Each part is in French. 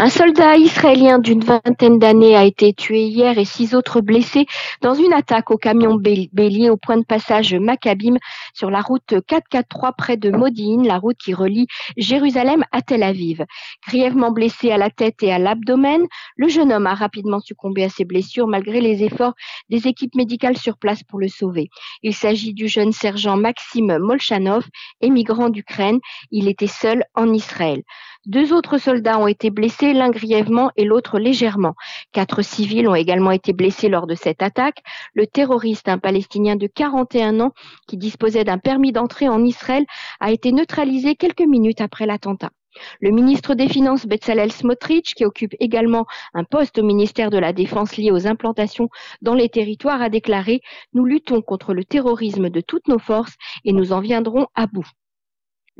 Un soldat israélien d'une vingtaine d'années a été tué hier et six autres blessés dans une attaque au camion bélier au point de passage Maccabim sur la route 443 près de Modine, la route qui relie Jérusalem à Tel Aviv. Grièvement blessé à la tête et à l'abdomen, le jeune homme a rapidement succombé à ses blessures malgré les efforts des équipes médicales sur place pour le sauver. Il s'agit du jeune sergent Maxime Molchanov, émigrant d'Ukraine. Il était seul en Israël. Deux autres soldats ont été blessés, l'un grièvement et l'autre légèrement. Quatre civils ont également été blessés lors de cette attaque. Le terroriste, un Palestinien de 41 ans qui disposait d'un permis d'entrée en Israël, a été neutralisé quelques minutes après l'attentat. Le ministre des Finances Bezalel Smotrich, qui occupe également un poste au ministère de la Défense lié aux implantations dans les territoires, a déclaré Nous luttons contre le terrorisme de toutes nos forces et nous en viendrons à bout.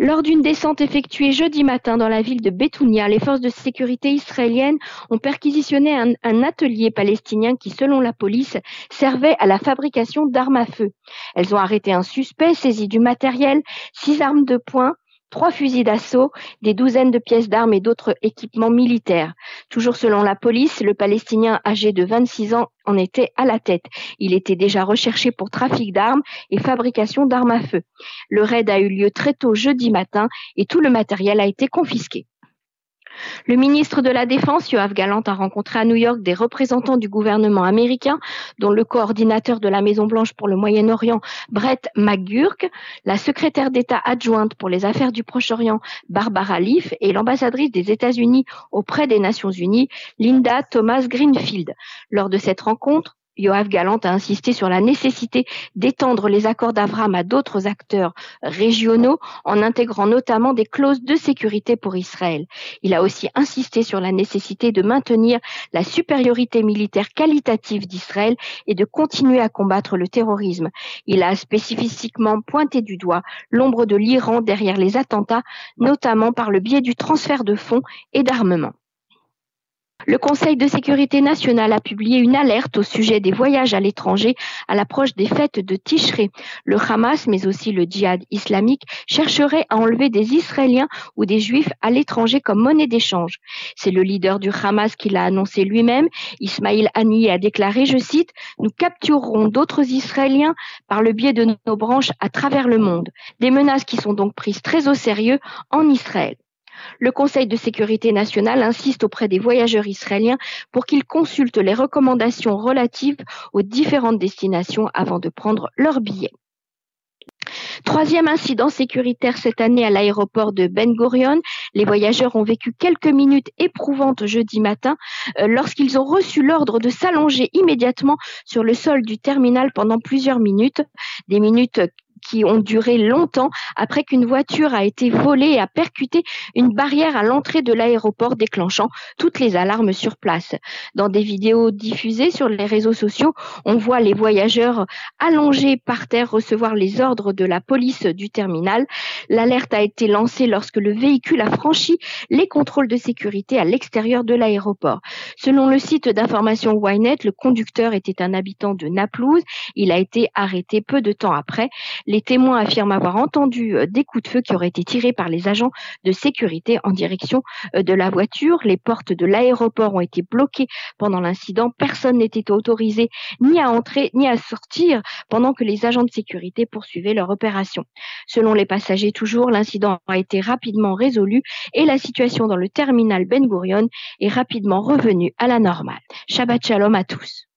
Lors d'une descente effectuée jeudi matin dans la ville de Betounia, les forces de sécurité israéliennes ont perquisitionné un, un, atelier palestinien qui, selon la police, servait à la fabrication d'armes à feu. Elles ont arrêté un suspect, saisi du matériel, six armes de poing, trois fusils d'assaut, des douzaines de pièces d'armes et d'autres équipements militaires. Toujours selon la police, le Palestinien âgé de 26 ans en était à la tête. Il était déjà recherché pour trafic d'armes et fabrication d'armes à feu. Le raid a eu lieu très tôt jeudi matin et tout le matériel a été confisqué. Le ministre de la Défense, Yoav Galant, a rencontré à New York des représentants du gouvernement américain, dont le coordinateur de la Maison-Blanche pour le Moyen-Orient, Brett McGurk, la secrétaire d'État adjointe pour les affaires du Proche-Orient, Barbara Leaf, et l'ambassadrice des États-Unis auprès des Nations Unies, Linda Thomas Greenfield. Lors de cette rencontre, Yoav Galant a insisté sur la nécessité d'étendre les accords d'Avram à d'autres acteurs régionaux en intégrant notamment des clauses de sécurité pour Israël. Il a aussi insisté sur la nécessité de maintenir la supériorité militaire qualitative d'Israël et de continuer à combattre le terrorisme. Il a spécifiquement pointé du doigt l'ombre de l'Iran derrière les attentats, notamment par le biais du transfert de fonds et d'armement. Le Conseil de sécurité nationale a publié une alerte au sujet des voyages à l'étranger à l'approche des fêtes de Tishré. Le Hamas, mais aussi le djihad islamique, chercherait à enlever des Israéliens ou des Juifs à l'étranger comme monnaie d'échange. C'est le leader du Hamas qui l'a annoncé lui-même. Ismail Haniyeh a déclaré, je cite, Nous capturerons d'autres Israéliens par le biais de nos branches à travers le monde. Des menaces qui sont donc prises très au sérieux en Israël. Le Conseil de sécurité nationale insiste auprès des voyageurs israéliens pour qu'ils consultent les recommandations relatives aux différentes destinations avant de prendre leur billet. Troisième incident sécuritaire cette année à l'aéroport de Ben Gurion. Les voyageurs ont vécu quelques minutes éprouvantes jeudi matin euh, lorsqu'ils ont reçu l'ordre de s'allonger immédiatement sur le sol du terminal pendant plusieurs minutes. Des minutes qui ont duré longtemps après qu'une voiture a été volée et a percuté une barrière à l'entrée de l'aéroport déclenchant toutes les alarmes sur place. Dans des vidéos diffusées sur les réseaux sociaux, on voit les voyageurs allongés par terre recevoir les ordres de la police du terminal. L'alerte a été lancée lorsque le véhicule a franchi les contrôles de sécurité à l'extérieur de l'aéroport. Selon le site d'information Ynet, le conducteur était un habitant de Naplouse. Il a été arrêté peu de temps après. Témoins affirment avoir entendu euh, des coups de feu qui auraient été tirés par les agents de sécurité en direction euh, de la voiture. Les portes de l'aéroport ont été bloquées pendant l'incident. Personne n'était autorisé ni à entrer ni à sortir pendant que les agents de sécurité poursuivaient leur opération. Selon les passagers toujours, l'incident a été rapidement résolu et la situation dans le terminal Ben Gurion est rapidement revenue à la normale. Shabbat shalom à tous.